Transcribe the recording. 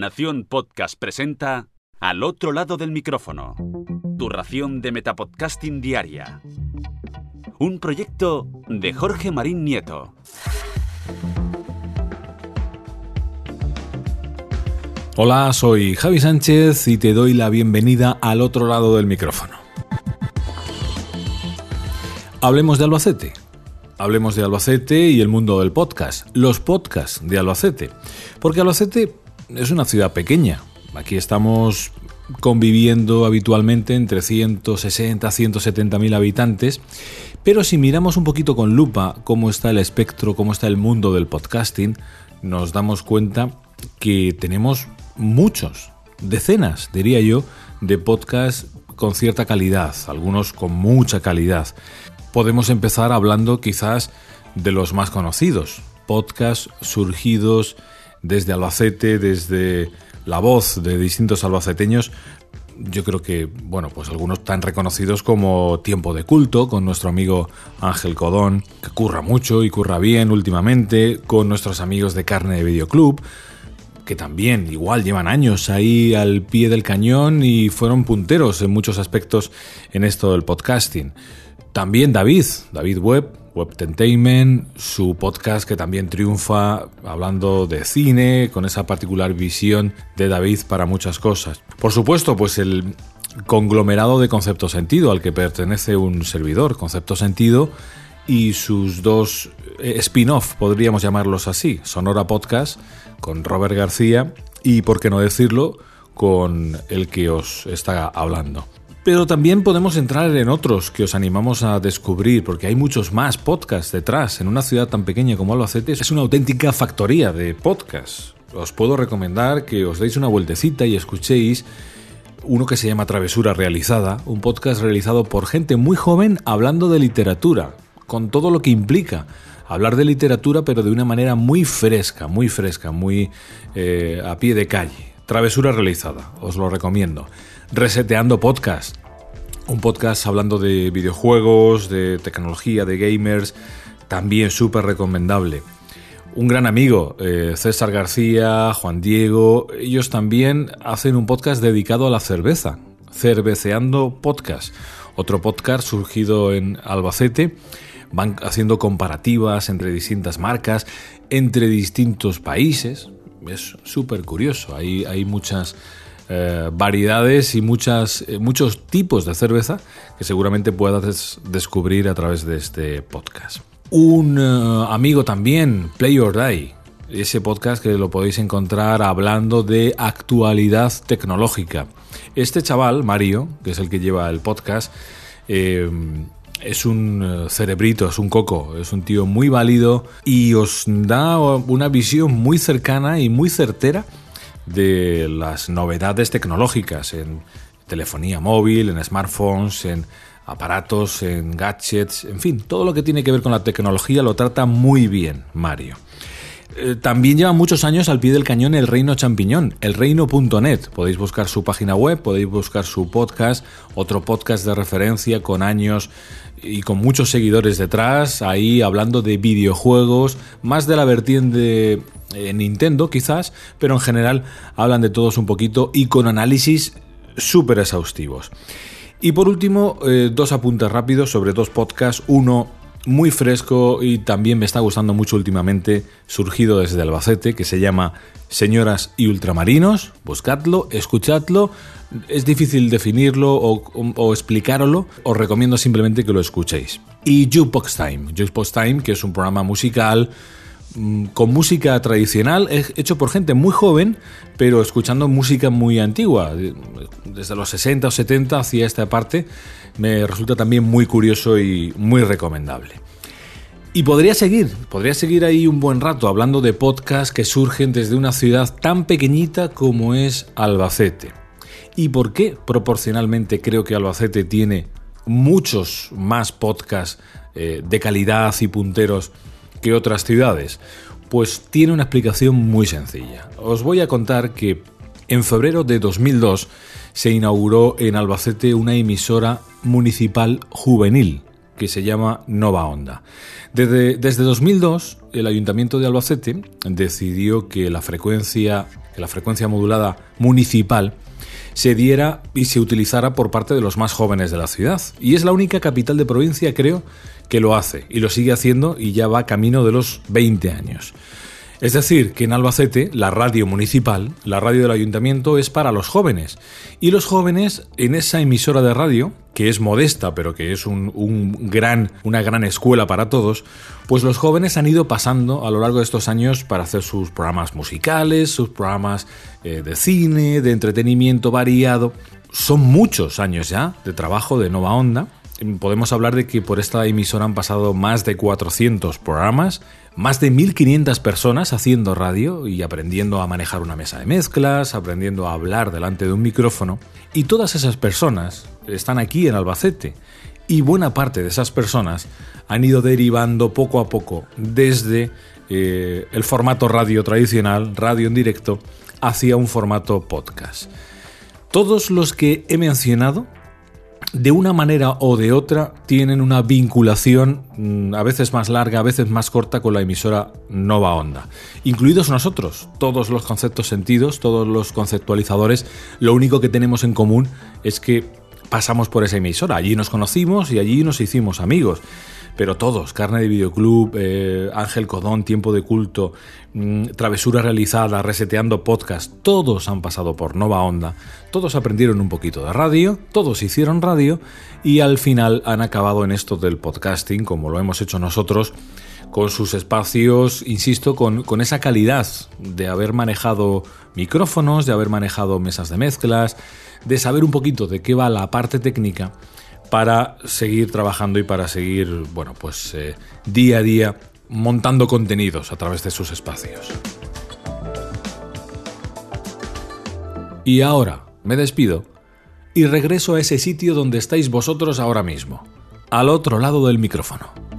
Nación Podcast presenta Al otro lado del micrófono. Tu ración de Metapodcasting Diaria. Un proyecto de Jorge Marín Nieto. Hola, soy Javi Sánchez y te doy la bienvenida al otro lado del micrófono. Hablemos de Albacete. Hablemos de Albacete y el mundo del podcast, los podcasts de Albacete. Porque Albacete es una ciudad pequeña. Aquí estamos conviviendo habitualmente entre 160 170 mil habitantes. Pero si miramos un poquito con lupa cómo está el espectro, cómo está el mundo del podcasting, nos damos cuenta que tenemos muchos, decenas, diría yo, de podcasts con cierta calidad, algunos con mucha calidad podemos empezar hablando quizás de los más conocidos, podcasts surgidos desde Albacete, desde la voz de distintos albaceteños. Yo creo que, bueno, pues algunos tan reconocidos como Tiempo de Culto, con nuestro amigo Ángel Codón, que curra mucho y curra bien últimamente, con nuestros amigos de Carne de Videoclub, que también igual llevan años ahí al pie del cañón y fueron punteros en muchos aspectos en esto del podcasting. También David, David Webb, Web Entertainment, su podcast que también triunfa hablando de cine, con esa particular visión de David para muchas cosas. Por supuesto, pues el conglomerado de Concepto Sentido al que pertenece un servidor, Concepto Sentido, y sus dos eh, spin-off, podríamos llamarlos así, Sonora Podcast, con Robert García y, por qué no decirlo, con el que os está hablando. Pero también podemos entrar en otros que os animamos a descubrir, porque hay muchos más podcasts detrás. En una ciudad tan pequeña como Albacete es una auténtica factoría de podcasts. Os puedo recomendar que os deis una vueltecita y escuchéis uno que se llama Travesura Realizada, un podcast realizado por gente muy joven hablando de literatura, con todo lo que implica hablar de literatura, pero de una manera muy fresca, muy fresca, muy eh, a pie de calle. Travesura Realizada, os lo recomiendo. Reseteando Podcast. Un podcast hablando de videojuegos, de tecnología, de gamers, también súper recomendable. Un gran amigo, eh, César García, Juan Diego, ellos también hacen un podcast dedicado a la cerveza, Cerveceando Podcast, otro podcast surgido en Albacete. Van haciendo comparativas entre distintas marcas, entre distintos países. Es súper curioso, hay, hay muchas eh, variedades y eh, muchos tipos de cerveza que seguramente puedas descubrir a través de este podcast. Un eh, amigo también, Play or Die, ese podcast que lo podéis encontrar hablando de actualidad tecnológica. Este chaval, Mario, que es el que lleva el podcast, es un cerebrito, es un coco, es un tío muy válido y os da una visión muy cercana y muy certera de las novedades tecnológicas en telefonía móvil, en smartphones, en aparatos, en gadgets, en fin, todo lo que tiene que ver con la tecnología lo trata muy bien Mario. Eh, también lleva muchos años al pie del cañón el Reino Champiñón, elreino.net. Podéis buscar su página web, podéis buscar su podcast, otro podcast de referencia con años y con muchos seguidores detrás, ahí hablando de videojuegos, más de la vertiente eh, Nintendo quizás, pero en general hablan de todos un poquito y con análisis súper exhaustivos. Y por último, eh, dos apuntes rápidos sobre dos podcasts. Uno muy fresco y también me está gustando mucho últimamente, surgido desde Albacete, que se llama Señoras y Ultramarinos. Buscadlo, escuchadlo. Es difícil definirlo o, o, explicarlo. Os recomiendo simplemente que lo escuchéis. Y Jukebox Time. Jukebox Time, que es un programa musical con música tradicional, hecho por gente muy joven, pero escuchando música muy antigua, desde los 60 o 70 hacia esta parte, me resulta también muy curioso y muy recomendable. Y podría seguir, podría seguir ahí un buen rato hablando de podcasts que surgen desde una ciudad tan pequeñita como es Albacete. ¿Y por qué proporcionalmente creo que Albacete tiene muchos más podcasts eh, de calidad y punteros que otras ciudades? Pues tiene una explicación muy sencilla. Os voy a contar que en febrero de 2002 se inauguró en Albacete una emisora municipal juvenil que se llama Nova Onda. Desde, desde 2002, el Ayuntamiento de Albacete decidió que la frecuencia, que la frecuencia modulada municipal se diera y se utilizara por parte de los más jóvenes de la ciudad. Y es la única capital de provincia, creo, que lo hace y lo sigue haciendo y ya va camino de los 20 años. Es decir, que en Albacete la radio municipal, la radio del ayuntamiento es para los jóvenes. Y los jóvenes en esa emisora de radio, que es modesta pero que es un, gran, una gran escuela para todos, pues los jóvenes han ido pasando a lo largo de estos años para hacer sus programas musicales, sus programas eh, de cine, de entretenimiento variado. Son muchos años ya de trabajo de Nova Onda podemos hablar de que por esta emisora han pasado más de 400 programas, más de 1.500 personas haciendo radio y aprendiendo a manejar una mesa de mezclas, aprendiendo a hablar delante de un micrófono. Y todas esas personas están aquí en Albacete. Y buena parte de esas personas han ido derivando poco a poco desde eh, el formato radio tradicional, radio en directo, hacia un formato podcast. Todos los que he mencionado de una manera o de otra tienen una vinculación mm, a veces más larga, a veces más corta con la emisora Nova Onda. Incluidos nosotros, todos los conceptos sentidos, todos los conceptualizadores, lo único que tenemos en común es que pasamos por esa emisora. Allí nos conocimos y allí nos hicimos amigos pero todos, Carne de Videoclub, eh, Ángel Codón, Tiempo de Culto, mm, Travesura Realizada, Reseteando Podcast, todos han pasado por Nova Onda, todos aprendieron un poquito de radio, todos hicieron radio y al final han acabado en esto del podcasting, como lo hemos hecho nosotros, con sus espacios, insisto, con, con esa calidad de haber manejado micrófonos, de haber manejado mesas de mezclas, de saber un poquito de qué va la parte técnica para seguir trabajando y para seguir, bueno, pues eh, día a día montando contenidos a través de sus espacios. Y ahora me despido y regreso a ese sitio donde estáis vosotros ahora mismo, al otro lado del micrófono.